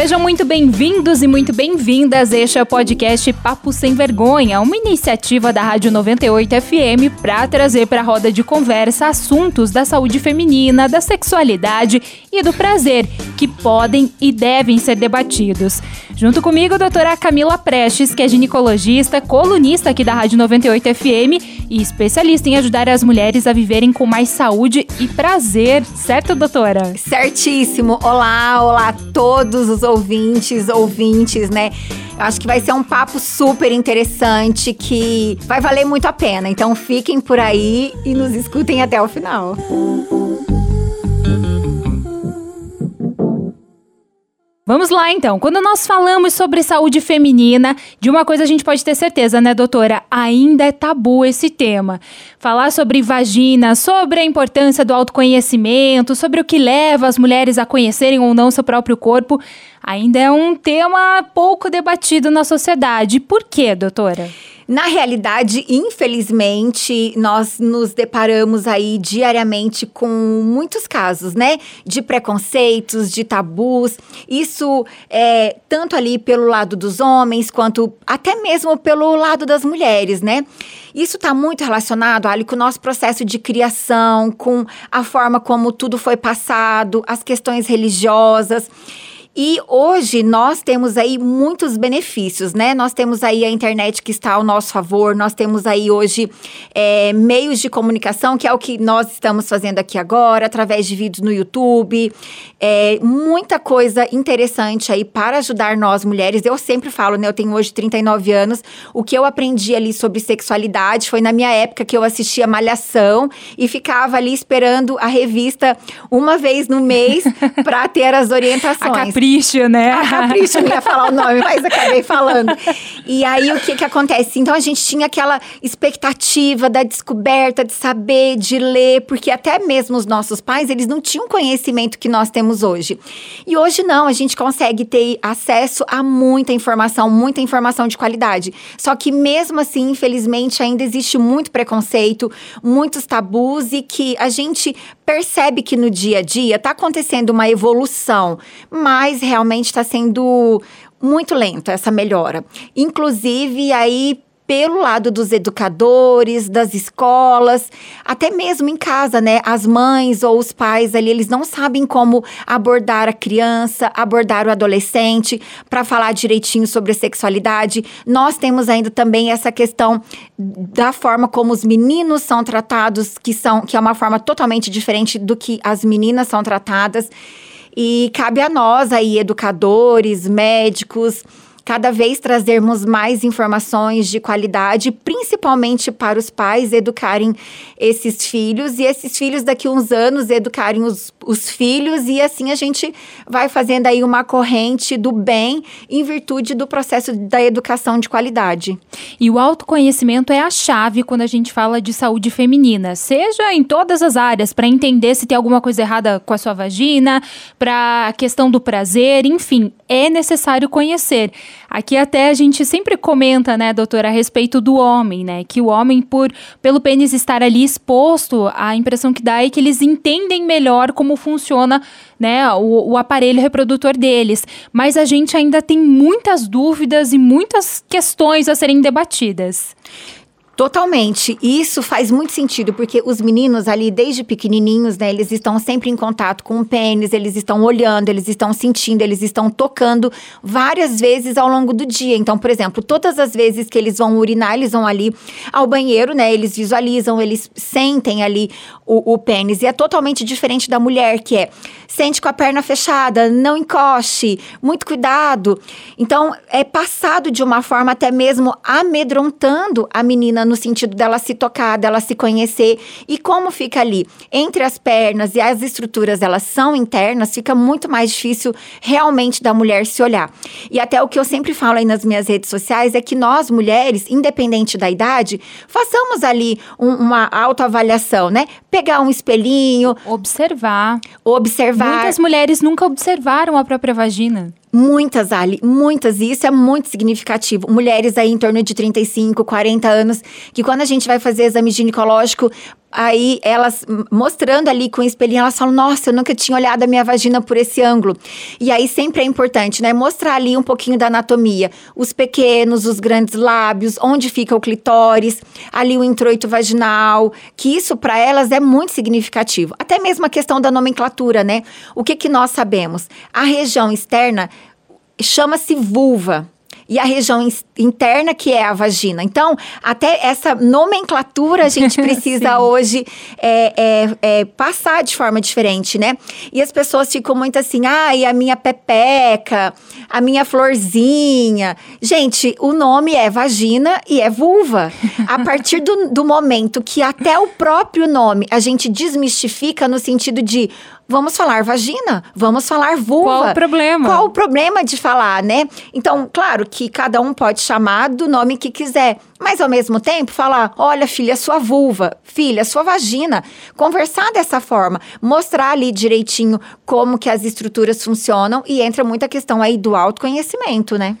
Sejam muito bem-vindos e muito bem-vindas. Este é o podcast Papo Sem Vergonha, uma iniciativa da Rádio 98 FM para trazer para a roda de conversa assuntos da saúde feminina, da sexualidade e do prazer que podem e devem ser debatidos. Junto comigo, a doutora Camila Prestes, que é ginecologista, colunista aqui da Rádio 98 FM e especialista em ajudar as mulheres a viverem com mais saúde e prazer. Certo, doutora? Certíssimo. Olá, olá a todos os ouvintes, ouvintes, né? Eu acho que vai ser um papo super interessante que vai valer muito a pena. Então fiquem por aí e nos escutem até o final. Vamos lá então. Quando nós falamos sobre saúde feminina, de uma coisa a gente pode ter certeza, né, doutora? Ainda é tabu esse tema. Falar sobre vagina, sobre a importância do autoconhecimento, sobre o que leva as mulheres a conhecerem ou não seu próprio corpo, ainda é um tema pouco debatido na sociedade. Por quê, doutora? Na realidade, infelizmente, nós nos deparamos aí diariamente com muitos casos, né? De preconceitos, de tabus. Isso é tanto ali pelo lado dos homens, quanto até mesmo pelo lado das mulheres, né? Isso está muito relacionado, Ali, com o nosso processo de criação, com a forma como tudo foi passado, as questões religiosas. E hoje nós temos aí muitos benefícios, né? Nós temos aí a internet que está ao nosso favor, nós temos aí hoje é, meios de comunicação, que é o que nós estamos fazendo aqui agora, através de vídeos no YouTube. É, muita coisa interessante aí para ajudar nós mulheres. Eu sempre falo, né? Eu tenho hoje 39 anos. O que eu aprendi ali sobre sexualidade foi na minha época que eu assistia Malhação e ficava ali esperando a revista uma vez no mês para ter as orientações. Capricho, né? A Capricho, não ia falar o nome, mas acabei falando. E aí, o que que acontece? Então, a gente tinha aquela expectativa da descoberta, de saber, de ler, porque até mesmo os nossos pais, eles não tinham conhecimento que nós temos hoje. E hoje não, a gente consegue ter acesso a muita informação, muita informação de qualidade. Só que mesmo assim, infelizmente, ainda existe muito preconceito, muitos tabus e que a gente percebe que no dia a dia está acontecendo uma evolução, mas realmente está sendo muito lento essa melhora. Inclusive, aí pelo lado dos educadores, das escolas, até mesmo em casa, né? As mães ou os pais ali, eles não sabem como abordar a criança, abordar o adolescente para falar direitinho sobre a sexualidade. Nós temos ainda também essa questão da forma como os meninos são tratados, que são que é uma forma totalmente diferente do que as meninas são tratadas. E cabe a nós aí, educadores, médicos, cada vez trazermos mais informações de qualidade, principalmente para os pais educarem esses filhos e esses filhos daqui a uns anos educarem os, os filhos e assim a gente vai fazendo aí uma corrente do bem em virtude do processo da educação de qualidade. E o autoconhecimento é a chave quando a gente fala de saúde feminina, seja em todas as áreas, para entender se tem alguma coisa errada com a sua vagina, para a questão do prazer, enfim, é necessário conhecer. Aqui até a gente sempre comenta, né, doutora, a respeito do homem, né, que o homem por pelo pênis estar ali exposto, a impressão que dá é que eles entendem melhor como funciona, né, o, o aparelho reprodutor deles. Mas a gente ainda tem muitas dúvidas e muitas questões a serem debatidas. Totalmente. Isso faz muito sentido, porque os meninos ali, desde pequenininhos, né, eles estão sempre em contato com o pênis, eles estão olhando, eles estão sentindo, eles estão tocando várias vezes ao longo do dia. Então, por exemplo, todas as vezes que eles vão urinar, eles vão ali ao banheiro, né, eles visualizam, eles sentem ali o, o pênis. E é totalmente diferente da mulher, que é sente com a perna fechada, não encoste, muito cuidado. Então, é passado de uma forma até mesmo amedrontando a menina no sentido dela se tocar, dela se conhecer. E como fica ali entre as pernas e as estruturas, elas são internas, fica muito mais difícil realmente da mulher se olhar. E até o que eu sempre falo aí nas minhas redes sociais é que nós mulheres, independente da idade, façamos ali um, uma autoavaliação, né? Pegar um espelhinho, observar. Observar. Muitas mulheres nunca observaram a própria vagina. Muitas, Ali, muitas, e isso é muito significativo. Mulheres aí em torno de 35, 40 anos, que quando a gente vai fazer exame ginecológico, Aí elas mostrando ali com o espelhinho, elas falam: Nossa, eu nunca tinha olhado a minha vagina por esse ângulo. E aí sempre é importante, né? Mostrar ali um pouquinho da anatomia. Os pequenos, os grandes lábios, onde fica o clitóris, ali o introito vaginal, que isso para elas é muito significativo. Até mesmo a questão da nomenclatura, né? O que, que nós sabemos? A região externa chama-se vulva e a região interna, que é a vagina. Então, até essa nomenclatura a gente precisa hoje é, é, é, passar de forma diferente, né? E as pessoas ficam muito assim, ai, ah, a minha pepeca, a minha florzinha. Gente, o nome é vagina e é vulva. A partir do, do momento que até o próprio nome a gente desmistifica no sentido de Vamos falar vagina, vamos falar vulva. Qual o problema? Qual o problema de falar, né? Então, claro que cada um pode chamar do nome que quiser, mas ao mesmo tempo falar: olha, filha, sua vulva, filha, sua vagina. Conversar dessa forma, mostrar ali direitinho como que as estruturas funcionam e entra muita questão aí do autoconhecimento, né?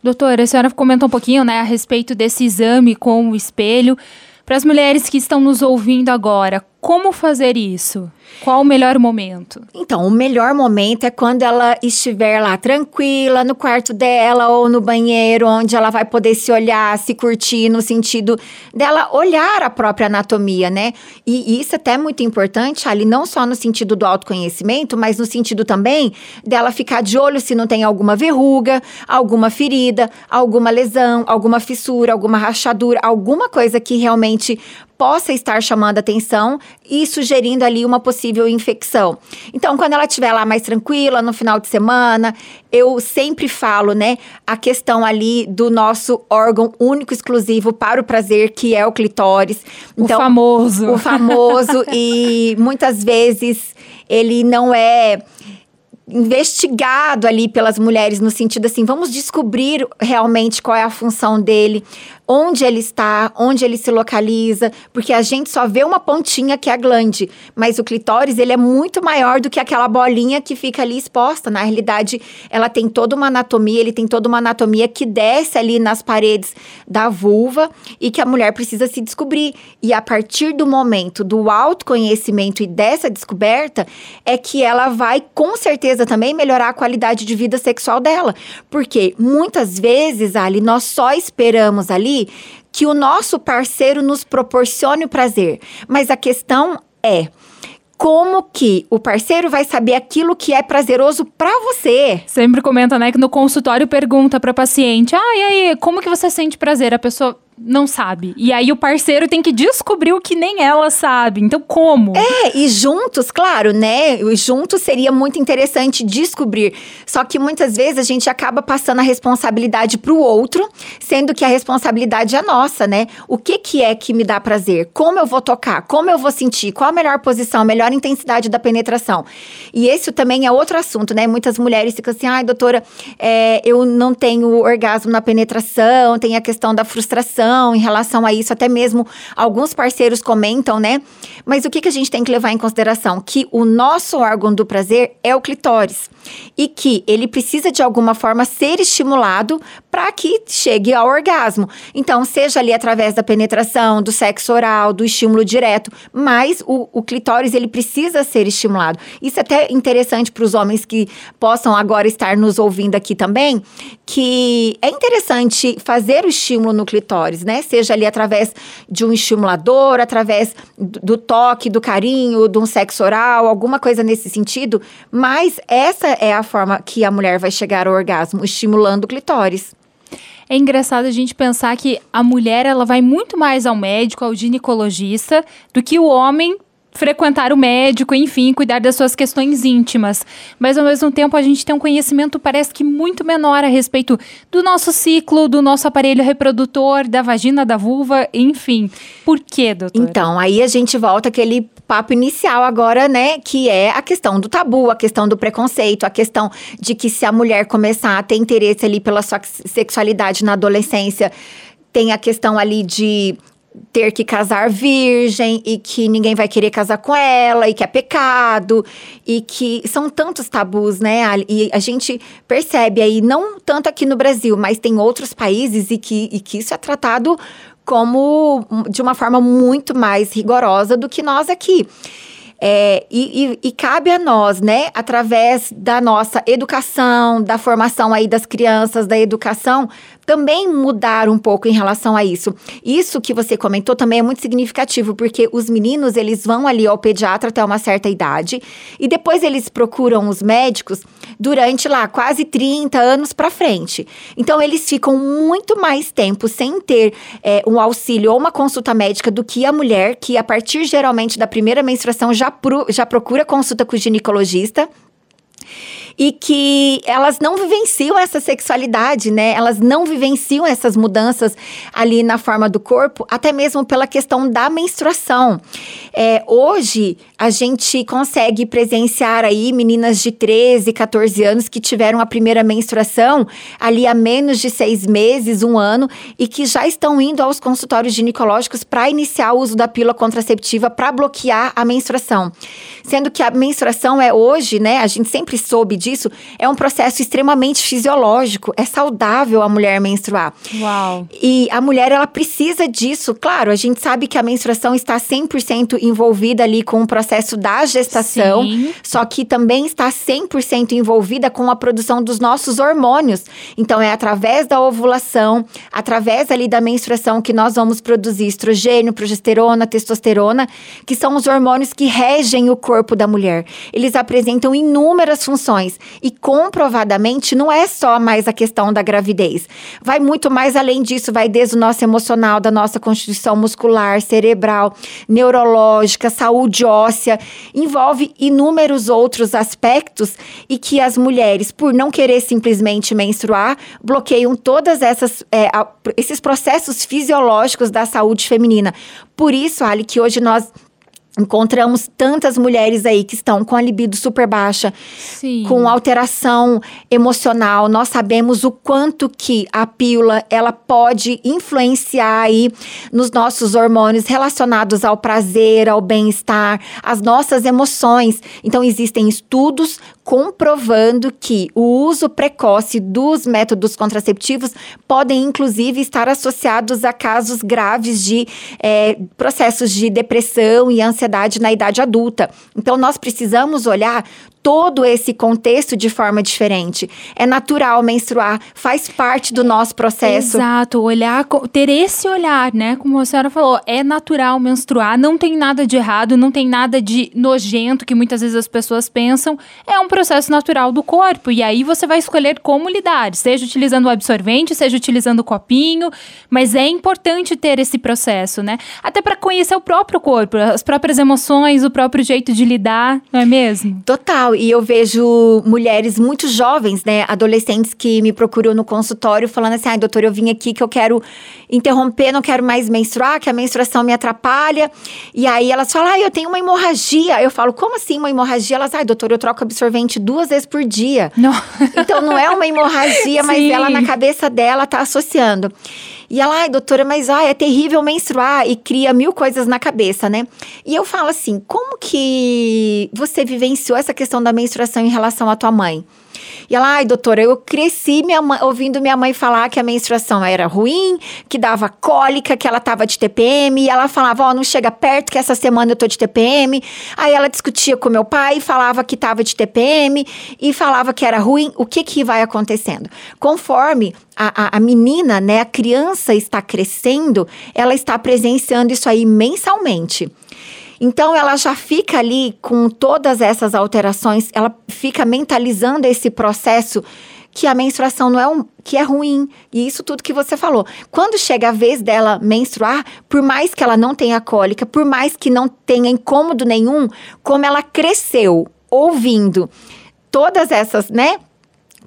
Doutora, a senhora comentou um pouquinho, né, a respeito desse exame com o espelho. Para as mulheres que estão nos ouvindo agora, como fazer isso? Qual o melhor momento? Então, o melhor momento é quando ela estiver lá tranquila, no quarto dela ou no banheiro, onde ela vai poder se olhar, se curtir, no sentido dela olhar a própria anatomia, né? E isso até é muito importante, ali, não só no sentido do autoconhecimento, mas no sentido também dela ficar de olho se não tem alguma verruga, alguma ferida, alguma lesão, alguma fissura, alguma rachadura, alguma coisa que realmente possa estar chamando atenção e sugerindo ali uma possível infecção. Então, quando ela estiver lá mais tranquila, no final de semana, eu sempre falo, né, a questão ali do nosso órgão único exclusivo para o prazer, que é o clitóris. Então, o famoso. O famoso e muitas vezes ele não é investigado ali pelas mulheres no sentido assim, vamos descobrir realmente qual é a função dele, onde ele está, onde ele se localiza, porque a gente só vê uma pontinha que é a glande, mas o clitóris ele é muito maior do que aquela bolinha que fica ali exposta. Na realidade, ela tem toda uma anatomia, ele tem toda uma anatomia que desce ali nas paredes da vulva e que a mulher precisa se descobrir. E a partir do momento do autoconhecimento e dessa descoberta é que ela vai com certeza também melhorar a qualidade de vida sexual dela, porque muitas vezes ali nós só esperamos ali que o nosso parceiro nos proporcione o prazer. Mas a questão é como que o parceiro vai saber aquilo que é prazeroso para você. Sempre comenta, né, que no consultório pergunta para paciente: "Ah, e aí, como que você sente prazer?" A pessoa não sabe. E aí o parceiro tem que descobrir o que nem ela sabe. Então, como? É, e juntos, claro, né? Juntos seria muito interessante descobrir. Só que muitas vezes a gente acaba passando a responsabilidade pro outro, sendo que a responsabilidade é nossa, né? O que que é que me dá prazer? Como eu vou tocar? Como eu vou sentir? Qual a melhor posição, a melhor intensidade da penetração? E esse também é outro assunto, né? Muitas mulheres ficam assim, ai, doutora, é, eu não tenho orgasmo na penetração, tem a questão da frustração em relação a isso, até mesmo alguns parceiros comentam, né? Mas o que, que a gente tem que levar em consideração? Que o nosso órgão do prazer é o clitóris e que ele precisa de alguma forma ser estimulado para que chegue ao orgasmo. Então, seja ali através da penetração, do sexo oral, do estímulo direto, mas o, o clitóris ele precisa ser estimulado. Isso é até interessante para os homens que possam agora estar nos ouvindo aqui também, que é interessante fazer o estímulo no clitóris né? Seja ali através de um estimulador, através do toque, do carinho, de um sexo oral, alguma coisa nesse sentido. Mas essa é a forma que a mulher vai chegar ao orgasmo, estimulando o clitóris. É engraçado a gente pensar que a mulher ela vai muito mais ao médico, ao ginecologista, do que o homem frequentar o médico, enfim, cuidar das suas questões íntimas. Mas ao mesmo tempo a gente tem um conhecimento parece que muito menor a respeito do nosso ciclo, do nosso aparelho reprodutor, da vagina, da vulva, enfim. Por quê, doutor? Então, aí a gente volta aquele papo inicial agora, né, que é a questão do tabu, a questão do preconceito, a questão de que se a mulher começar a ter interesse ali pela sua sexualidade na adolescência, tem a questão ali de ter que casar virgem e que ninguém vai querer casar com ela e que é pecado e que são tantos tabus, né? E a gente percebe aí, não tanto aqui no Brasil, mas tem outros países e que, e que isso é tratado como de uma forma muito mais rigorosa do que nós aqui. É, e, e, e, cabe a nós, né, através da nossa educação, da formação aí das crianças, da educação, também mudar um pouco em relação a isso. Isso que você comentou também é muito significativo, porque os meninos, eles vão ali ao pediatra até uma certa idade e depois eles procuram os médicos durante lá quase 30 anos para frente. Então eles ficam muito mais tempo sem ter é, um auxílio ou uma consulta médica do que a mulher, que a partir geralmente da primeira menstruação já, pro, já procura consulta com o ginecologista e que elas não vivenciam essa sexualidade, né? Elas não vivenciam essas mudanças ali na forma do corpo, até mesmo pela questão da menstruação. É, hoje, a gente consegue presenciar aí meninas de 13, 14 anos que tiveram a primeira menstruação ali há menos de seis meses, um ano, e que já estão indo aos consultórios ginecológicos para iniciar o uso da pílula contraceptiva para bloquear a menstruação. Sendo que a menstruação é hoje, né? A gente sempre soube disso, é um processo extremamente fisiológico. É saudável a mulher menstruar. Uau. E a mulher, ela precisa disso. Claro, a gente sabe que a menstruação está 100% envolvida ali com o processo da gestação, Sim. só que também está 100% envolvida com a produção dos nossos hormônios. Então, é através da ovulação, através ali da menstruação que nós vamos produzir estrogênio, progesterona, testosterona, que são os hormônios que regem o corpo da mulher. Eles apresentam inúmeras funções e comprovadamente não é só mais a questão da gravidez. Vai muito mais além disso, vai desde o nosso emocional, da nossa constituição muscular, cerebral, neurológica, saúde óssea, envolve inúmeros outros aspectos e que as mulheres, por não querer simplesmente menstruar, bloqueiam todas essas é, esses processos fisiológicos da saúde feminina. Por isso, Ali, que hoje nós Encontramos tantas mulheres aí que estão com a libido super baixa, Sim. com alteração emocional. Nós sabemos o quanto que a pílula ela pode influenciar aí nos nossos hormônios relacionados ao prazer, ao bem-estar, às nossas emoções. Então existem estudos comprovando que o uso precoce dos métodos contraceptivos podem, inclusive, estar associados a casos graves de é, processos de depressão e ansiedade na idade adulta. Então, nós precisamos olhar todo esse contexto de forma diferente. É natural menstruar, faz parte do nosso processo. Exato, olhar, ter esse olhar, né? Como a senhora falou, é natural menstruar, não tem nada de errado, não tem nada de nojento que muitas vezes as pessoas pensam. É um processo natural do corpo e aí você vai escolher como lidar, seja utilizando o absorvente, seja utilizando o copinho, mas é importante ter esse processo, né? Até para conhecer o próprio corpo, as próprias emoções, o próprio jeito de lidar, não é mesmo? Total e eu vejo mulheres muito jovens, né, adolescentes que me procuram no consultório falando assim: ai, doutor, eu vim aqui que eu quero interromper, não quero mais menstruar, que a menstruação me atrapalha. E aí elas falam: ai, eu tenho uma hemorragia. Eu falo: como assim uma hemorragia? Elas, ai, doutor, eu troco absorvente duas vezes por dia. Não. Então não é uma hemorragia, mas ela na cabeça dela tá associando. E ela, ai, doutora, mas ai, é terrível menstruar e cria mil coisas na cabeça, né? E eu falo assim: como que você vivenciou essa questão da menstruação em relação à tua mãe? E ela, ai, doutora, eu cresci minha mãe, ouvindo minha mãe falar que a menstruação era ruim, que dava cólica, que ela tava de TPM. E ela falava, ó, oh, não chega perto, que essa semana eu tô de TPM. Aí ela discutia com meu pai, falava que tava de TPM e falava que era ruim. O que que vai acontecendo? Conforme a, a, a menina, né, a criança está crescendo, ela está presenciando isso aí mensalmente. Então ela já fica ali com todas essas alterações, ela fica mentalizando esse processo que a menstruação não é um que é ruim. E isso tudo que você falou. Quando chega a vez dela menstruar, por mais que ela não tenha cólica, por mais que não tenha incômodo nenhum, como ela cresceu ouvindo todas essas, né,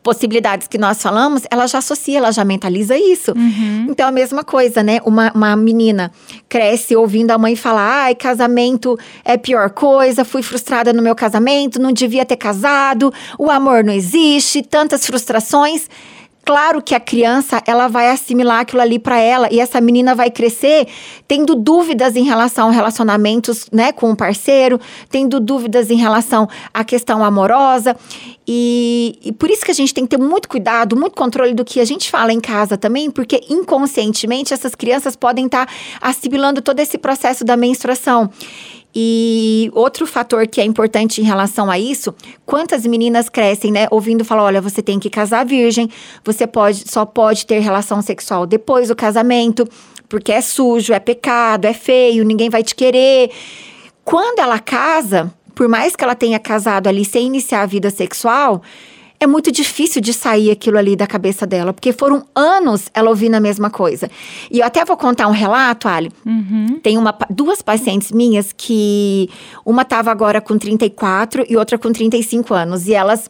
possibilidades que nós falamos, ela já associa, ela já mentaliza isso. Uhum. Então, a mesma coisa, né? Uma, uma menina cresce ouvindo a mãe falar: ai, casamento é pior coisa, fui frustrada no meu casamento, não devia ter casado, o amor não existe, tantas frustrações Claro que a criança, ela vai assimilar aquilo ali para ela e essa menina vai crescer tendo dúvidas em relação a relacionamentos, né, com o parceiro, tendo dúvidas em relação à questão amorosa. E, e, por isso que a gente tem que ter muito cuidado, muito controle do que a gente fala em casa também, porque inconscientemente essas crianças podem estar tá assimilando todo esse processo da menstruação. E outro fator que é importante em relação a isso, quantas meninas crescem, né, ouvindo falar, olha, você tem que casar virgem, você pode só pode ter relação sexual depois do casamento, porque é sujo, é pecado, é feio, ninguém vai te querer. Quando ela casa, por mais que ela tenha casado ali sem iniciar a vida sexual, é muito difícil de sair aquilo ali da cabeça dela, porque foram anos ela ouvindo a mesma coisa. E eu até vou contar um relato, Ali. Uhum. Tem uma, duas pacientes minhas que uma estava agora com 34 e outra com 35 anos. E elas.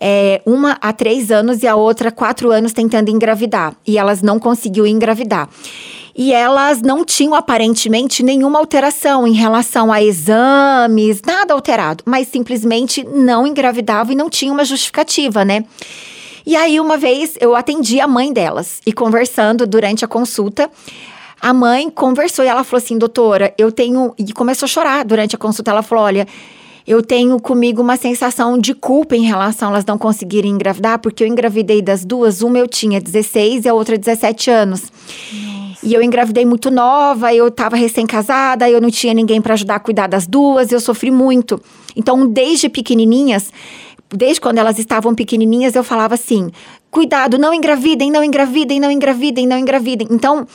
É, uma há três anos e a outra quatro anos tentando engravidar. E elas não conseguiu engravidar e elas não tinham aparentemente nenhuma alteração em relação a exames, nada alterado, mas simplesmente não engravidavam e não tinham uma justificativa, né? E aí, uma vez, eu atendi a mãe delas e conversando durante a consulta. A mãe conversou e ela falou assim: doutora, eu tenho. E começou a chorar durante a consulta. Ela falou: olha, eu tenho comigo uma sensação de culpa em relação a elas não conseguirem engravidar, porque eu engravidei das duas, uma eu tinha 16 e a outra 17 anos. E eu engravidei muito nova, eu estava recém-casada, eu não tinha ninguém para ajudar a cuidar das duas, eu sofri muito. Então, desde pequenininhas, desde quando elas estavam pequenininhas, eu falava assim: cuidado, não engravidem, não engravidem, não engravidem, não engravidem. Então,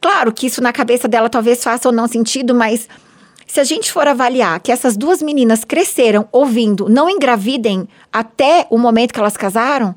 claro que isso na cabeça dela talvez faça ou não sentido, mas se a gente for avaliar que essas duas meninas cresceram ouvindo não engravidem até o momento que elas casaram,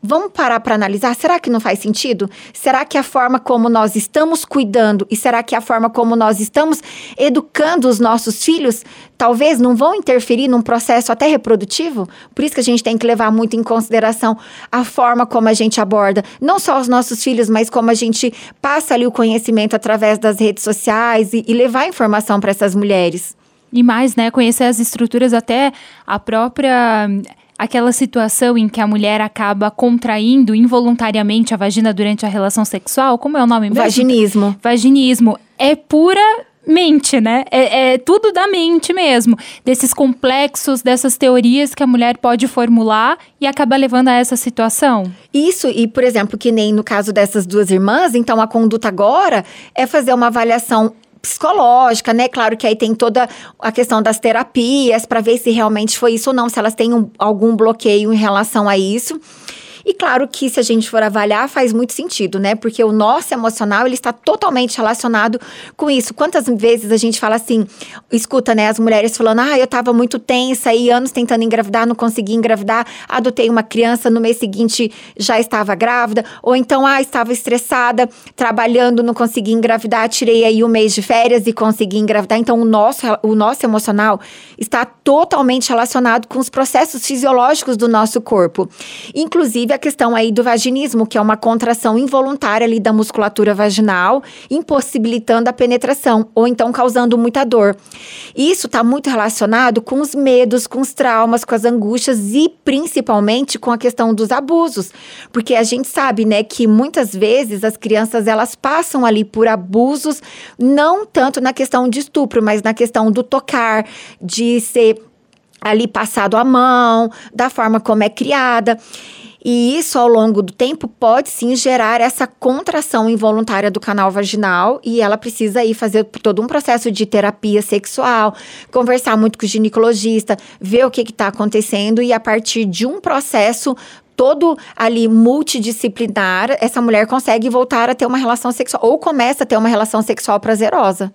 Vamos parar para analisar? Será que não faz sentido? Será que a forma como nós estamos cuidando e será que a forma como nós estamos educando os nossos filhos talvez não vão interferir num processo até reprodutivo? Por isso que a gente tem que levar muito em consideração a forma como a gente aborda não só os nossos filhos, mas como a gente passa ali o conhecimento através das redes sociais e, e levar informação para essas mulheres. E mais, né, conhecer as estruturas até a própria aquela situação em que a mulher acaba contraindo involuntariamente a vagina durante a relação sexual, como é o nome mesmo? Vaginismo. Vaginismo. É pura mente, né? É, é, tudo da mente mesmo. Desses complexos, dessas teorias que a mulher pode formular e acaba levando a essa situação. Isso, e por exemplo, que nem no caso dessas duas irmãs, então a conduta agora é fazer uma avaliação psicológica, né? Claro que aí tem toda a questão das terapias para ver se realmente foi isso ou não, se elas têm um, algum bloqueio em relação a isso. E claro que se a gente for avaliar, faz muito sentido, né? Porque o nosso emocional, ele está totalmente relacionado com isso. Quantas vezes a gente fala assim, escuta, né, as mulheres falando: "Ah, eu estava muito tensa e anos tentando engravidar, não consegui engravidar, adotei uma criança, no mês seguinte já estava grávida", ou então: "Ah, estava estressada, trabalhando, não consegui engravidar, tirei aí um mês de férias e consegui engravidar". Então o nosso o nosso emocional está totalmente relacionado com os processos fisiológicos do nosso corpo. Inclusive a questão aí do vaginismo, que é uma contração involuntária ali da musculatura vaginal, impossibilitando a penetração ou então causando muita dor. Isso está muito relacionado com os medos, com os traumas, com as angústias e principalmente com a questão dos abusos, porque a gente sabe, né, que muitas vezes as crianças elas passam ali por abusos, não tanto na questão de estupro, mas na questão do tocar, de ser ali passado a mão, da forma como é criada. E isso, ao longo do tempo, pode sim gerar essa contração involuntária do canal vaginal e ela precisa aí fazer todo um processo de terapia sexual, conversar muito com o ginecologista, ver o que está acontecendo e a partir de um processo todo ali multidisciplinar, essa mulher consegue voltar a ter uma relação sexual ou começa a ter uma relação sexual prazerosa.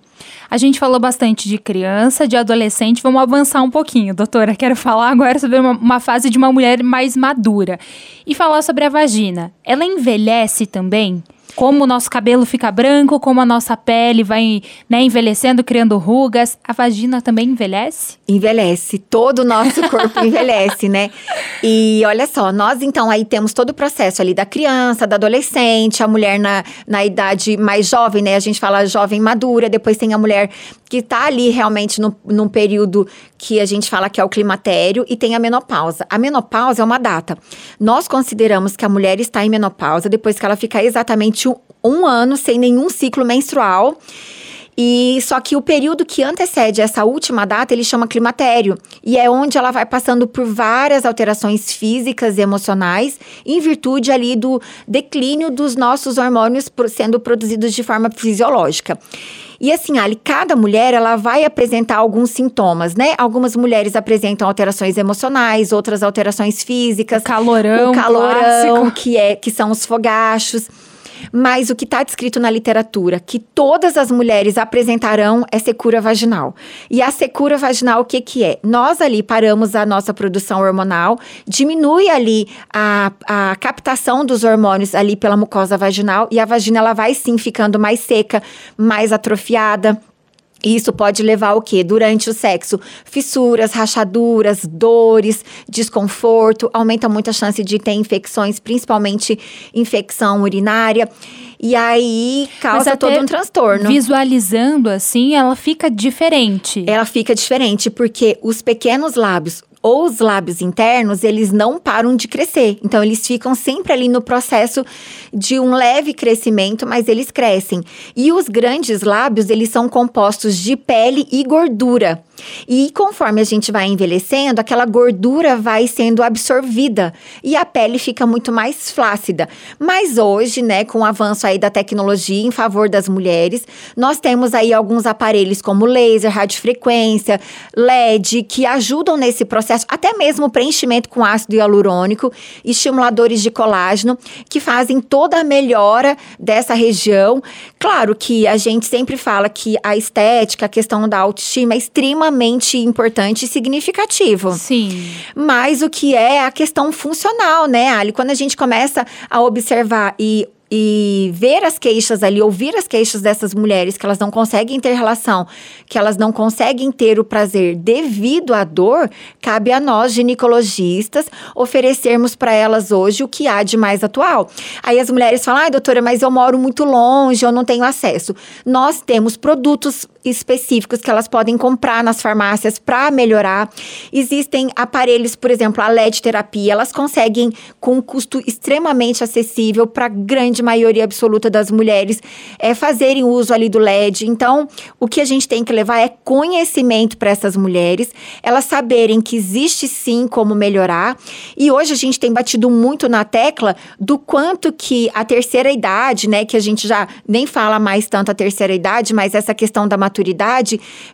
A gente falou bastante de criança, de adolescente, vamos avançar um pouquinho, doutora. Quero falar agora sobre uma, uma fase de uma mulher mais madura e falar sobre a vagina. Ela envelhece também? Como o nosso cabelo fica branco, como a nossa pele vai né, envelhecendo, criando rugas. A vagina também envelhece? Envelhece. Todo o nosso corpo envelhece, né? E olha só, nós então aí temos todo o processo ali da criança, da adolescente, a mulher na, na idade mais jovem, né? A gente fala jovem madura, depois tem a mulher que tá ali realmente no, num período que a gente fala que é o climatério e tem a menopausa. A menopausa é uma data. Nós consideramos que a mulher está em menopausa depois que ela fica exatamente um, um ano sem nenhum ciclo menstrual. E só que o período que antecede essa última data, ele chama climatério, e é onde ela vai passando por várias alterações físicas e emocionais, em virtude ali do declínio dos nossos hormônios sendo produzidos de forma fisiológica. E assim, Ali, cada mulher ela vai apresentar alguns sintomas, né? Algumas mulheres apresentam alterações emocionais, outras alterações físicas. O calorão, o calorão, que é que são os fogachos. Mas o que está descrito na literatura, que todas as mulheres apresentarão é secura vaginal. E a secura vaginal, o que, que é? Nós ali paramos a nossa produção hormonal, diminui ali a, a captação dos hormônios ali pela mucosa vaginal e a vagina ela vai sim ficando mais seca, mais atrofiada. Isso pode levar ao quê? Durante o sexo, fissuras, rachaduras, dores, desconforto, aumenta muito a chance de ter infecções, principalmente infecção urinária. E aí causa todo um transtorno. Visualizando assim, ela fica diferente. Ela fica diferente porque os pequenos lábios, ou os lábios internos, eles não param de crescer. Então, eles ficam sempre ali no processo de um leve crescimento, mas eles crescem. E os grandes lábios, eles são compostos de pele e gordura. E conforme a gente vai envelhecendo, aquela gordura vai sendo absorvida e a pele fica muito mais flácida. Mas hoje, né, com o avanço aí da tecnologia em favor das mulheres, nós temos aí alguns aparelhos como laser, radiofrequência, LED, que ajudam nesse processo, até mesmo preenchimento com ácido hialurônico, estimuladores de colágeno, que fazem toda a melhora dessa região. Claro que a gente sempre fala que a estética, a questão da autoestima é extremamente extremamente importante e significativo. Sim. Mas o que é a questão funcional, né, Ali? Quando a gente começa a observar e e ver as queixas ali, ouvir as queixas dessas mulheres que elas não conseguem ter relação, que elas não conseguem ter o prazer devido à dor, cabe a nós, ginecologistas, oferecermos para elas hoje o que há de mais atual. Aí as mulheres falam: ai, doutora, mas eu moro muito longe, eu não tenho acesso. Nós temos produtos específicos que elas podem comprar nas farmácias para melhorar. Existem aparelhos, por exemplo, a LED terapia, elas conseguem com um custo extremamente acessível para grande maioria absoluta das mulheres é, fazerem uso ali do LED. Então, o que a gente tem que levar é conhecimento para essas mulheres, elas saberem que existe sim como melhorar. E hoje a gente tem batido muito na tecla do quanto que a terceira idade, né, que a gente já nem fala mais tanto a terceira idade, mas essa questão da maturidade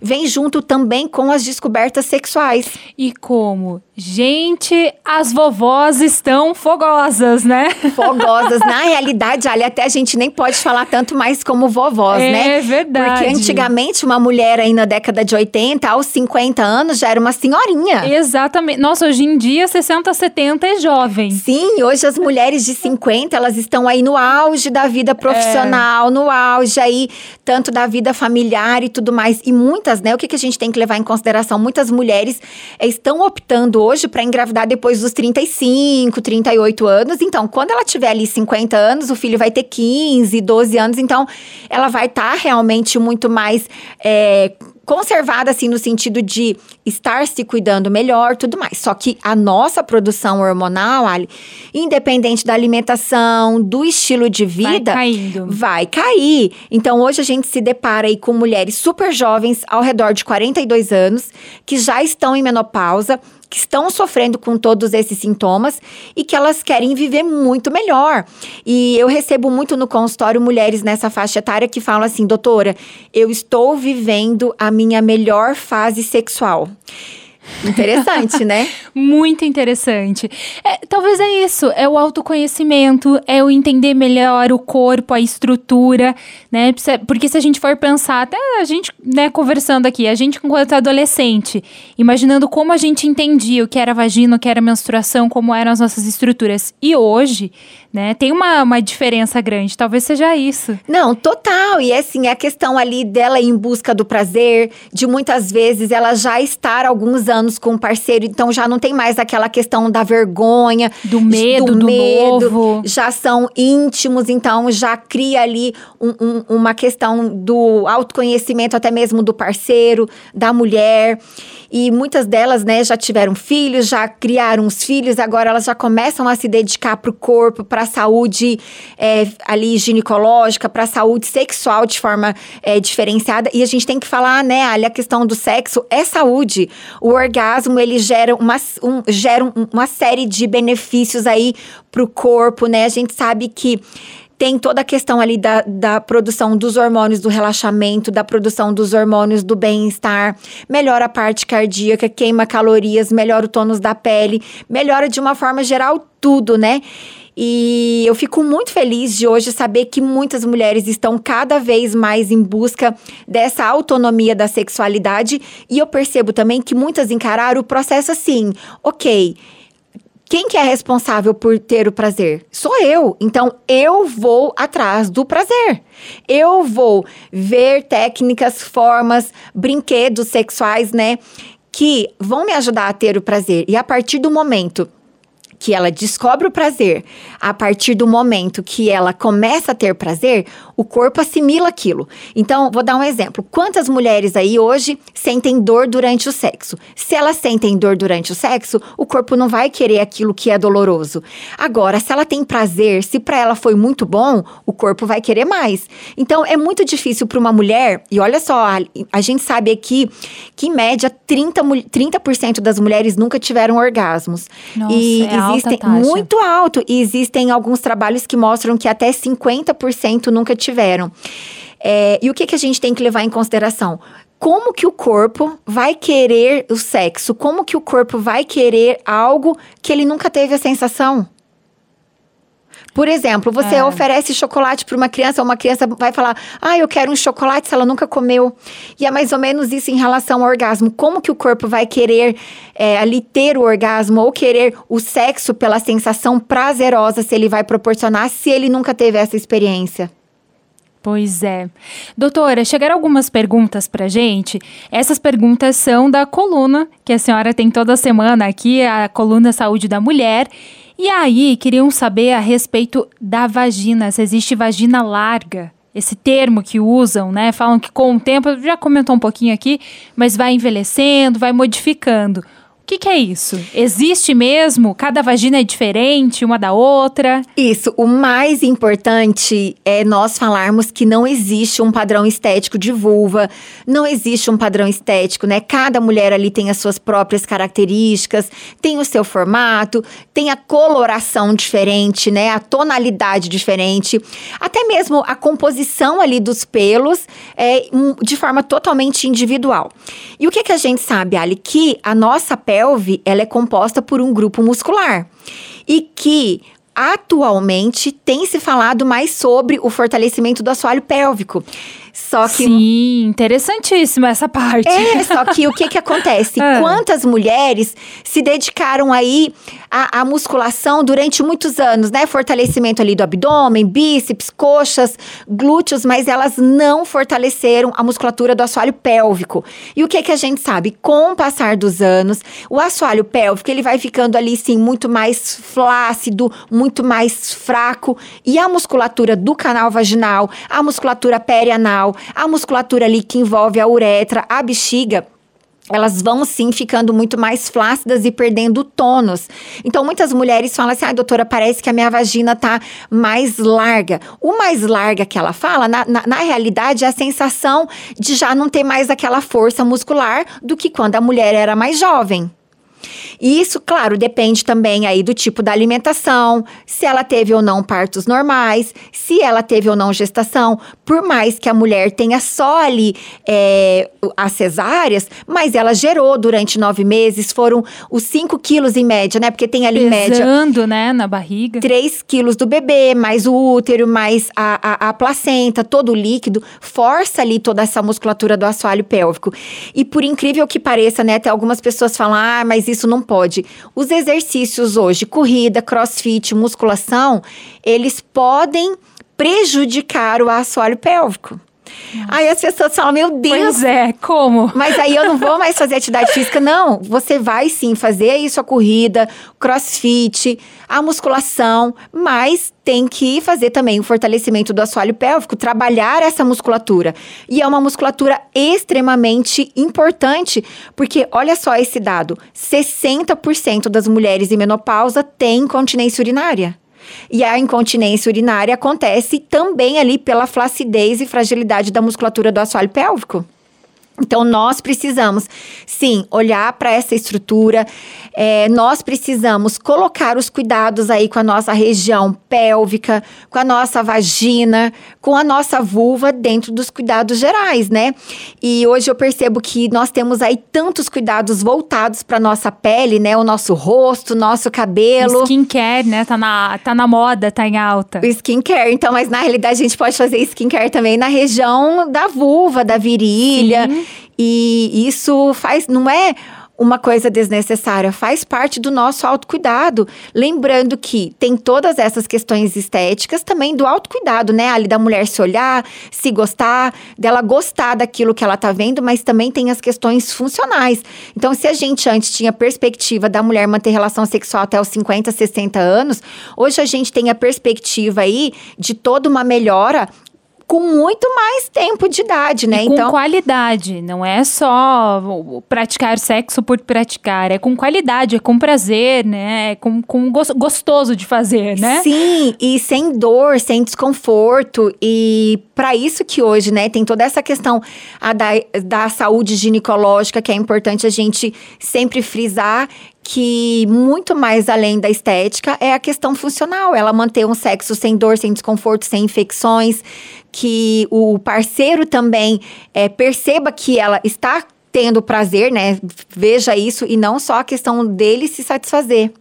vem junto também com as descobertas sexuais. E como? Gente, as vovós estão fogosas, né? Fogosas. Na realidade, ali até a gente nem pode falar tanto mais como vovós, é, né? É verdade. Porque antigamente uma mulher aí na década de 80, aos 50 anos, já era uma senhorinha. Exatamente. Nossa, hoje em dia, 60, 70 é jovem. Sim, hoje as mulheres de 50, elas estão aí no auge da vida profissional, é. no auge aí, tanto da vida familiar e tudo mais. E muitas, né? O que, que a gente tem que levar em consideração? Muitas mulheres estão optando hoje para engravidar depois dos 35, 38 anos. Então, quando ela tiver ali 50 anos, o filho vai ter 15, 12 anos. Então, ela vai estar tá realmente muito mais. É, conservada, assim, no sentido de estar se cuidando melhor, tudo mais. Só que a nossa produção hormonal, Ali, independente da alimentação, do estilo de vida, vai caindo. Vai cair. Então, hoje a gente se depara aí com mulheres super jovens, ao redor de 42 anos, que já estão em menopausa que estão sofrendo com todos esses sintomas e que elas querem viver muito melhor. E eu recebo muito no consultório mulheres nessa faixa etária que falam assim: doutora, eu estou vivendo a minha melhor fase sexual. Interessante, né? Muito interessante. É, talvez é isso, é o autoconhecimento, é o entender melhor o corpo, a estrutura, né? Porque se a gente for pensar, até a gente, né, conversando aqui, a gente enquanto adolescente, imaginando como a gente entendia o que era vagina, o que era menstruação, como eram as nossas estruturas. E hoje, né? Tem uma, uma diferença grande, talvez seja isso. Não, total. E assim, é a questão ali dela em busca do prazer, de muitas vezes ela já estar alguns anos com o parceiro, então já não tem mais aquela questão da vergonha, do medo, do, do medo, novo. Já são íntimos, então já cria ali um, um, uma questão do autoconhecimento até mesmo do parceiro, da mulher. E muitas delas, né, já tiveram filhos, já criaram os filhos, agora elas já começam a se dedicar para o corpo, para a saúde é, ali ginecológica, para a saúde sexual de forma é, diferenciada. E a gente tem que falar, né, ali a questão do sexo é saúde. O orgasmo, ele gera uma, um, gera uma série de benefícios aí para o corpo, né? A gente sabe que tem toda a questão ali da, da produção dos hormônios do relaxamento, da produção dos hormônios do bem-estar, melhora a parte cardíaca, queima calorias, melhora o tônus da pele, melhora de uma forma geral tudo, né? E eu fico muito feliz de hoje saber que muitas mulheres estão cada vez mais em busca dessa autonomia da sexualidade. E eu percebo também que muitas encararam o processo assim: ok, quem que é responsável por ter o prazer? Sou eu. Então eu vou atrás do prazer. Eu vou ver técnicas, formas, brinquedos sexuais, né, que vão me ajudar a ter o prazer. E a partir do momento que ela descobre o prazer, a partir do momento que ela começa a ter prazer, o corpo assimila aquilo. Então, vou dar um exemplo. Quantas mulheres aí hoje sentem dor durante o sexo? Se elas sentem dor durante o sexo, o corpo não vai querer aquilo que é doloroso. Agora, se ela tem prazer, se para ela foi muito bom, o corpo vai querer mais. Então, é muito difícil para uma mulher, e olha só, a, a gente sabe aqui que em média 30, 30% das mulheres nunca tiveram orgasmos. Nossa, e é existem muito alto e existem alguns trabalhos que mostram que até 50% nunca tiveram. É, e o que, que a gente tem que levar em consideração? Como que o corpo vai querer o sexo? Como que o corpo vai querer algo que ele nunca teve a sensação? Por exemplo, você é. oferece chocolate para uma criança, uma criança vai falar: "Ah, eu quero um chocolate", se ela nunca comeu. E é mais ou menos isso em relação ao orgasmo. Como que o corpo vai querer é, ali ter o orgasmo ou querer o sexo pela sensação prazerosa se ele vai proporcionar se ele nunca teve essa experiência? Pois é. Doutora, chegaram algumas perguntas pra gente. Essas perguntas são da coluna que a senhora tem toda semana aqui, a coluna Saúde da Mulher. E aí, queriam saber a respeito da vagina, se existe vagina larga. Esse termo que usam, né? Falam que com o tempo, já comentou um pouquinho aqui, mas vai envelhecendo, vai modificando que, que é isso? Existe mesmo? Cada vagina é diferente uma da outra? Isso. O mais importante é nós falarmos que não existe um padrão estético de vulva, não existe um padrão estético, né? Cada mulher ali tem as suas próprias características, tem o seu formato, tem a coloração diferente, né? A tonalidade diferente, até mesmo a composição ali dos pelos é de forma totalmente individual. E o que, que a gente sabe, Ali? Que a nossa pele pelve ela é composta por um grupo muscular e que atualmente tem se falado mais sobre o fortalecimento do assoalho pélvico. Só que. Sim, interessantíssima essa parte. É, só que o que que acontece? ah. Quantas mulheres se dedicaram aí à, à, musculação durante muitos anos, né? Fortalecimento ali do abdômen, bíceps, coxas, glúteos, mas elas não fortaleceram a musculatura do assoalho pélvico. E o que que a gente sabe? Com o passar dos anos, o assoalho pélvico ele vai ficando ali, sim, muito mais flácido, muito mais fraco. E a musculatura do canal vaginal, a musculatura perianal, a musculatura ali que envolve a uretra, a bexiga, elas vão sim ficando muito mais flácidas e perdendo tônus. Então, muitas mulheres falam assim: ah, doutora, parece que a minha vagina tá mais larga. O mais larga que ela fala, na, na, na, realidade, é a sensação de já não ter mais aquela força muscular do que quando a mulher era mais jovem. E isso, claro, depende também aí do tipo da alimentação, se ela teve ou não partos normais, se ela teve ou não gestação. Por mais que a mulher tenha só ali é, as cesáreas, mas ela gerou durante nove meses, foram os cinco quilos em média, né? Porque tem ali Pesando, em média. né, na barriga. 3 quilos do bebê, mais o útero, mais a, a, a placenta, todo o líquido, força ali toda essa musculatura do assoalho pélvico. E por incrível que pareça, né, até algumas pessoas falam, ah, mas isso não pode. Os exercícios hoje, corrida, crossfit, musculação, eles podem prejudicar o assoalho pélvico. Aí as pessoas falam, meu Deus. Pois é, como? Mas aí eu não vou mais fazer atividade física. Não, você vai sim fazer isso, a corrida, crossfit, a musculação, mas tem que fazer também o fortalecimento do assoalho pélvico, trabalhar essa musculatura. E é uma musculatura extremamente importante, porque olha só esse dado: 60% das mulheres em menopausa têm incontinência urinária. E a incontinência urinária acontece também ali pela flacidez e fragilidade da musculatura do assoalho pélvico. Então, nós precisamos, sim, olhar para essa estrutura, é, nós precisamos colocar os cuidados aí com a nossa região pélvica, com a nossa vagina, com a nossa vulva dentro dos cuidados gerais, né? E hoje eu percebo que nós temos aí tantos cuidados voltados para nossa pele, né? O nosso rosto, nosso cabelo. Skincare, né? Tá na, tá na moda, tá em alta. O skincare, então, mas na realidade a gente pode fazer skincare também na região da vulva, da virilha. Sim. E isso faz, não é uma coisa desnecessária, faz parte do nosso autocuidado. Lembrando que tem todas essas questões estéticas também do autocuidado, né? Ali da mulher se olhar, se gostar, dela gostar daquilo que ela tá vendo, mas também tem as questões funcionais. Então, se a gente antes tinha perspectiva da mulher manter relação sexual até os 50, 60 anos, hoje a gente tem a perspectiva aí de toda uma melhora com muito mais tempo de idade, né? E com então, qualidade, não é só praticar sexo por praticar, é com qualidade, é com prazer, né? É com, com gostoso de fazer, né? Sim, e sem dor, sem desconforto. E para isso que hoje, né, tem toda essa questão da, da saúde ginecológica que é importante a gente sempre frisar que muito mais além da estética é a questão funcional, ela manter um sexo sem dor, sem desconforto, sem infecções, que o parceiro também é, perceba que ela está tendo prazer, né? Veja isso e não só a questão dele se satisfazer.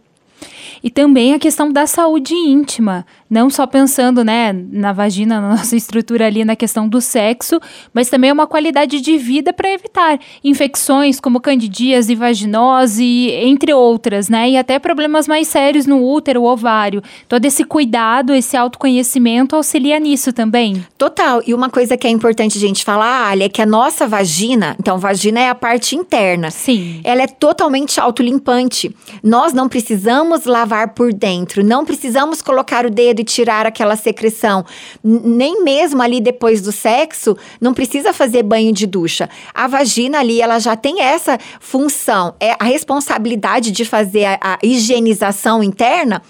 E também a questão da saúde íntima, não só pensando, né, na vagina, na nossa estrutura ali, na questão do sexo, mas também uma qualidade de vida para evitar infecções como candidíase, vaginose, entre outras, né, e até problemas mais sérios no útero, ovário. Todo esse cuidado, esse autoconhecimento auxilia nisso também. Total. E uma coisa que é importante a gente falar, Ali, é que a nossa vagina, então vagina é a parte interna. Sim. Ela é totalmente autolimpante. Nós não precisamos lavar por dentro, não precisamos colocar o dedo e tirar aquela secreção. Nem mesmo ali depois do sexo, não precisa fazer banho de ducha. A vagina ali, ela já tem essa função. É a responsabilidade de fazer a, a higienização interna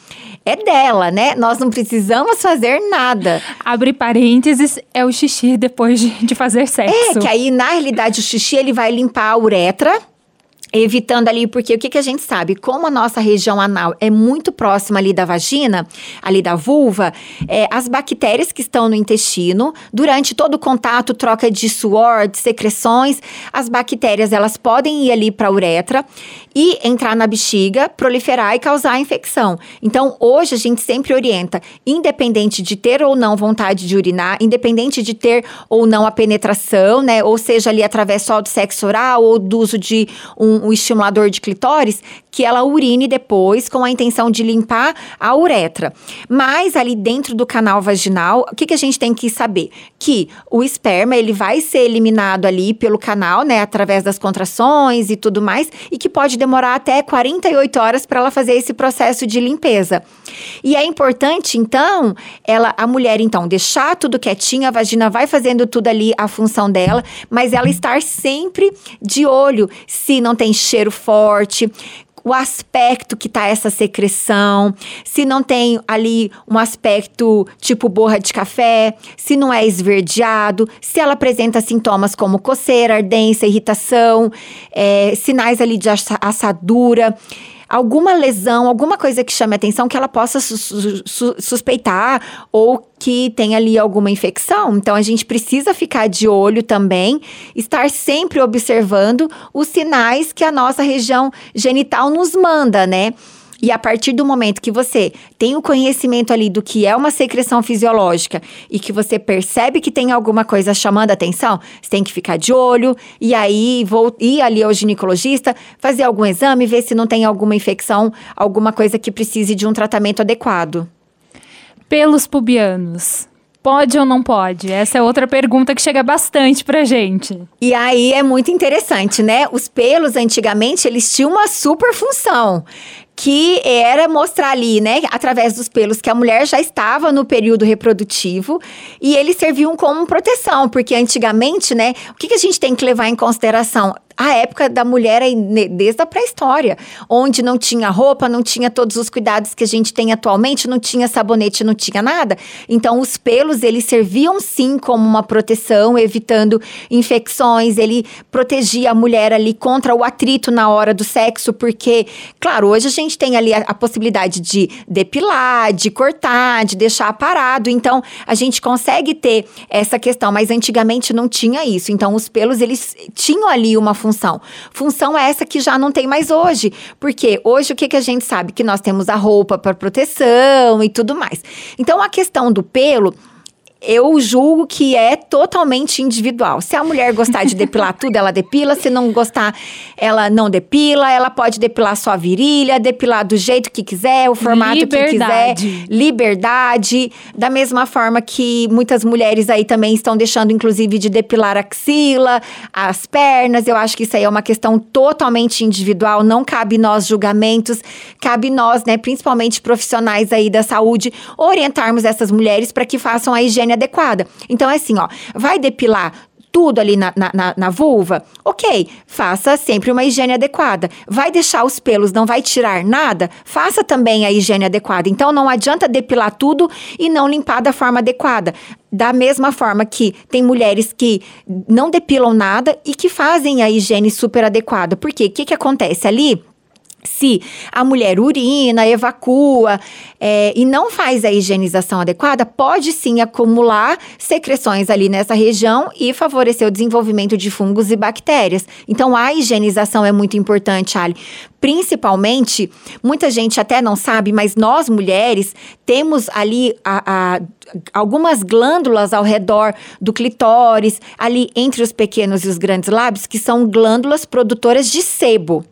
é dela, né? Nós não precisamos fazer nada. Abre parênteses, é o xixi depois de, de fazer sexo. É, que aí, na realidade, o xixi ele vai limpar a uretra, evitando ali, porque o que, que a gente sabe? Como a nossa região anal é muito próxima ali da vagina, ali da vulva, é, as bactérias que estão no intestino, durante todo o contato, troca de suor, de secreções, as bactérias elas podem ir ali para a uretra e entrar na bexiga, proliferar e causar infecção. Então, hoje a gente sempre orienta, independente de ter ou não vontade de urinar, independente de ter ou não a penetração, né, ou seja ali através só do sexo oral ou do uso de um um, estimulador de clitóris, que ela urine depois com a intenção de limpar a uretra. Mas ali dentro do canal vaginal, o que, que a gente tem que saber? Que o esperma, ele vai ser eliminado ali pelo canal, né, através das contrações e tudo mais, e que pode demorar até 48 horas para ela fazer esse processo de limpeza. E é importante, então, ela, a mulher, então, deixar tudo quietinho, a vagina vai fazendo tudo ali a função dela, mas ela estar sempre de olho se não tem cheiro forte, o aspecto que tá essa secreção, se não tem ali um aspecto tipo borra de café, se não é esverdeado, se ela apresenta sintomas como coceira, ardência, irritação, é, sinais ali de assadura alguma lesão, alguma coisa que chame atenção que ela possa su su suspeitar ou que tem ali alguma infecção. Então a gente precisa ficar de olho também, estar sempre observando os sinais que a nossa região genital nos manda, né? E a partir do momento que você tem o conhecimento ali do que é uma secreção fisiológica e que você percebe que tem alguma coisa chamando a atenção, você tem que ficar de olho e aí vou ir ali ao ginecologista, fazer algum exame, ver se não tem alguma infecção, alguma coisa que precise de um tratamento adequado. Pelos pubianos. Pode ou não pode? Essa é outra pergunta que chega bastante pra gente. E aí é muito interessante, né? Os pelos antigamente eles tinham uma super função que era mostrar ali, né, através dos pelos, que a mulher já estava no período reprodutivo e eles serviam como proteção, porque antigamente, né, o que, que a gente tem que levar em consideração? A época da mulher desde a pré-história, onde não tinha roupa, não tinha todos os cuidados que a gente tem atualmente, não tinha sabonete, não tinha nada. Então os pelos eles serviam sim como uma proteção, evitando infecções. Ele protegia a mulher ali contra o atrito na hora do sexo, porque, claro, hoje a gente tem ali a, a possibilidade de depilar, de cortar, de deixar parado. Então a gente consegue ter essa questão, mas antigamente não tinha isso. Então os pelos eles tinham ali uma função função. Função é essa que já não tem mais hoje. Porque hoje o que, que a gente sabe? Que nós temos a roupa para proteção e tudo mais. Então a questão do pelo eu julgo que é totalmente individual. Se a mulher gostar de depilar tudo, ela depila. Se não gostar, ela não depila. Ela pode depilar só a virilha, depilar do jeito que quiser, o formato Liberdade. que quiser. Liberdade. Da mesma forma que muitas mulheres aí também estão deixando, inclusive, de depilar a axila, as pernas. Eu acho que isso aí é uma questão totalmente individual. Não cabe nós julgamentos. Cabe nós, né, principalmente profissionais aí da saúde, orientarmos essas mulheres para que façam a higiene adequada. Então é assim, ó, vai depilar tudo ali na, na, na, vulva? Ok, faça sempre uma higiene adequada. Vai deixar os pelos, não vai tirar nada? Faça também a higiene adequada. Então não adianta depilar tudo e não limpar da forma adequada. Da mesma forma que tem mulheres que não depilam nada e que fazem a higiene super adequada. Por quê? O que, que acontece ali? Se a mulher urina, evacua é, e não faz a higienização adequada, pode sim acumular secreções ali nessa região e favorecer o desenvolvimento de fungos e bactérias. Então, a higienização é muito importante, Ali. Principalmente, muita gente até não sabe, mas nós mulheres temos ali a, a, algumas glândulas ao redor do clitóris, ali entre os pequenos e os grandes lábios, que são glândulas produtoras de sebo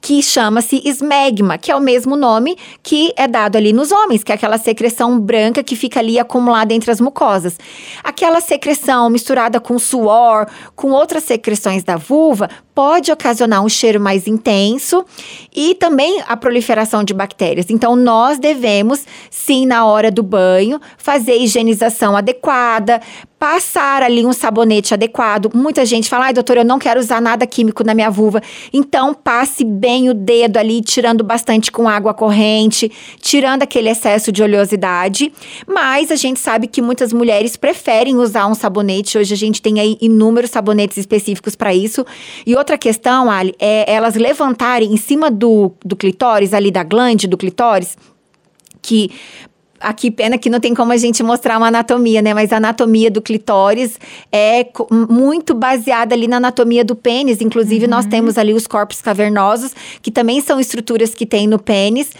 que chama-se esmegma, que é o mesmo nome que é dado ali nos homens, que é aquela secreção branca que fica ali acumulada entre as mucosas. Aquela secreção misturada com suor, com outras secreções da vulva, pode ocasionar um cheiro mais intenso e também a proliferação de bactérias. Então, nós devemos, sim, na hora do banho, fazer higienização adequada, passar ali um sabonete adequado. Muita gente fala, ai, doutora, eu não quero usar nada químico na minha vulva. Então, passe bem o dedo ali, tirando bastante com água corrente, tirando aquele excesso de oleosidade. Mas a gente sabe que muitas mulheres preferem usar um sabonete. Hoje a gente tem aí inúmeros sabonetes específicos para isso. E outra questão, Ali, é elas levantarem em cima do, do clitóris, ali da glande do clitóris, que aqui, pena que não tem como a gente mostrar uma anatomia, né? Mas a anatomia do clitóris é muito baseada ali na anatomia do pênis. Inclusive, uhum. nós temos ali os corpos cavernosos, que também são estruturas que tem no pênis.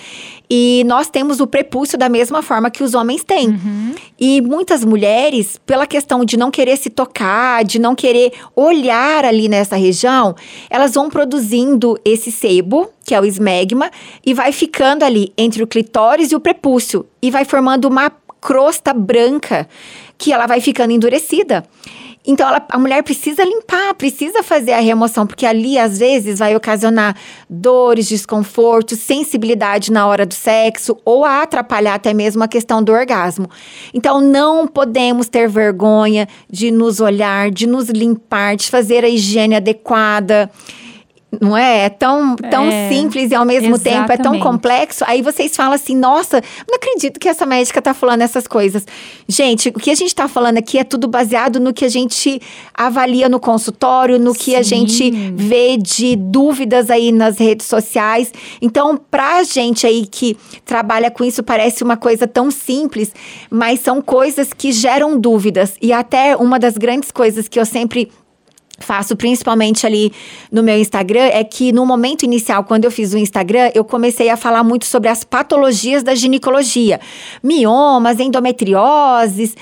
E nós temos o prepúcio da mesma forma que os homens têm. Uhum. E muitas mulheres, pela questão de não querer se tocar, de não querer olhar ali nessa região, elas vão produzindo esse sebo, que é o esmegma, e vai ficando ali entre o clitóris e o prepúcio. E vai formando uma crosta branca que ela vai ficando endurecida. Então, ela, a mulher precisa limpar, precisa fazer a remoção, porque ali, às vezes, vai ocasionar dores, desconforto, sensibilidade na hora do sexo, ou atrapalhar até mesmo a questão do orgasmo. Então, não podemos ter vergonha de nos olhar, de nos limpar, de fazer a higiene adequada não é? É tão, tão É, simples e ao mesmo tempo é tão exatamente. complexo. Aí vocês falam assim: nossa, não acredito que essa médica tá falando essas coisas. Gente, o que a gente tá falando aqui é tudo baseado no que a gente avalia no consultório, no que a Sim. gente vê de dúvidas aí nas redes sociais. Então, pra gente aí que trabalha com isso, parece uma coisa tão simples, mas são coisas que geram dúvidas. E até uma das grandes coisas que eu sempre faço, principalmente ali no meu Instagram, é que no momento inicial, quando eu fiz o Instagram, eu comecei a falar muito sobre as patologias da ginecologia, miomas, endometrioses.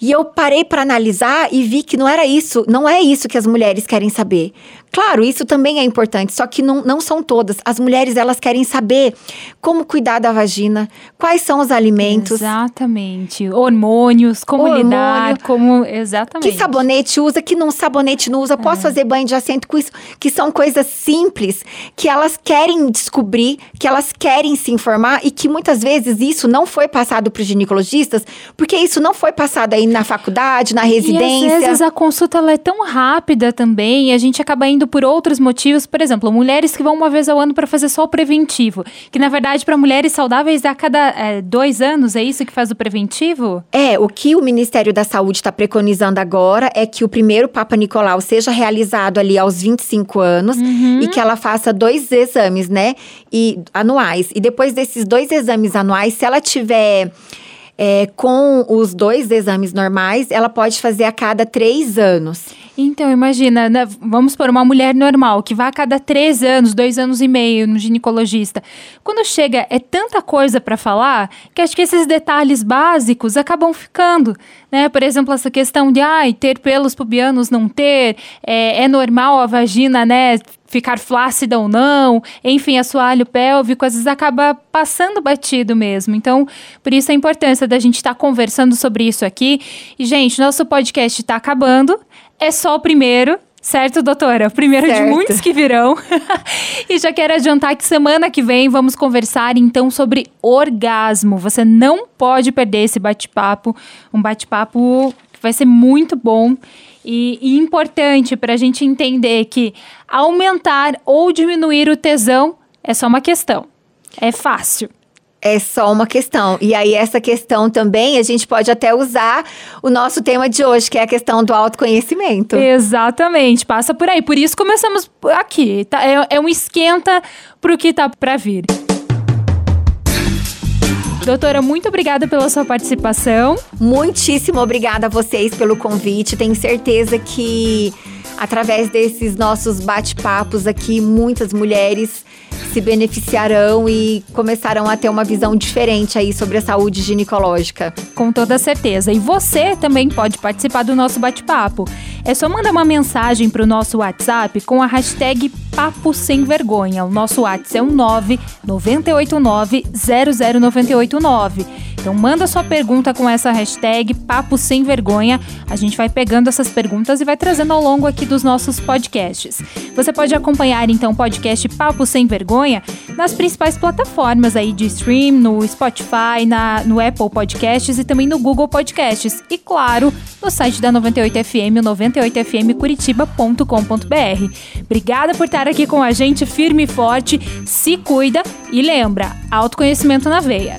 E eu parei para analisar e vi que não era isso, não é isso que as mulheres querem saber. Claro, isso também é importante, só que não, não são todas. As mulheres, elas querem saber como cuidar da vagina, quais são os alimentos, Exatamente. Hormônios, como Hormônio. lidar, como. Exatamente. Que sabonete usa, que não sabonete não usa, posso fazer banho de assento com isso? Que são coisas simples que elas querem descobrir, que elas querem se informar e que muitas vezes isso não foi passado para os ginecologistas, porque isso não foi passado aí na faculdade, na E residência. às vezes a consulta é tão rápida também, e a gente acaba indo por outros motivos. Por exemplo, mulheres que vão uma vez ao ano para fazer só o preventivo. Que na verdade, para mulheres saudáveis, a cada é, dois anos, é isso que faz o preventivo? É, o que o Ministério da Saúde está preconizando agora é que o primeiro Papa Nicolau seja realizado ali aos 25 anos e que ela faça dois exames, né? E anuais. E depois desses dois exames anuais, se ela tiver. é, com os dois exames normais, ela pode fazer a cada três anos. Então, imagina, né, vamos por uma mulher normal que vai a cada três anos, dois anos e meio no ginecologista. Quando chega, é tanta coisa para falar que acho que esses detalhes básicos acabam ficando, né? Por exemplo, essa questão de ai, ter pelos pubianos, não ter, é, é normal a vagina, né? Ficar flácida ou não, enfim, assoalho pélvico, às vezes acaba passando batido mesmo. Então, por isso a importância da gente estar conversando sobre isso aqui. E, gente, nosso podcast está acabando. É só o primeiro, certo, doutora? O primeiro de Certo. muitos que virão. e já quero adiantar que semana que vem vamos conversar então sobre orgasmo. Você não pode perder esse bate-papo. Um bate-papo que vai ser muito bom. E, e importante para a gente entender que aumentar ou diminuir o tesão é só uma questão. É fácil. É só uma questão. E aí, essa questão também, a gente pode até usar o nosso tema de hoje, que é a questão do autoconhecimento. Exatamente, passa por aí. Por isso começamos aqui. tá? É, é um esquenta pro que tá pra vir. Doutora, muito obrigada pela sua participação. Muitíssimo obrigada a vocês pelo convite. Tenho certeza que através desses nossos bate-papos aqui, muitas mulheres se beneficiarão e começarão a ter uma visão diferente aí sobre a saúde ginecológica. Com toda certeza. E você também pode participar do nosso bate-papo. É só mandar uma mensagem para o nosso WhatsApp com a hashtag Papo Sem Vergonha. O nosso WhatsApp é o 998900989. Então manda sua pergunta com essa hashtag Papo Sem Vergonha. A gente vai pegando essas perguntas e vai trazendo ao longo aqui dos nossos podcasts. Você pode acompanhar então o podcast Papo Sem Vergonha nas principais plataformas aí de stream, no Spotify, na, no Apple Podcasts e também no Google Podcasts. E claro, no site da 98FM, 98fmcuritiba.com.br. Obrigada por estar aqui com a gente, firme e forte, se cuida e lembra, autoconhecimento na veia.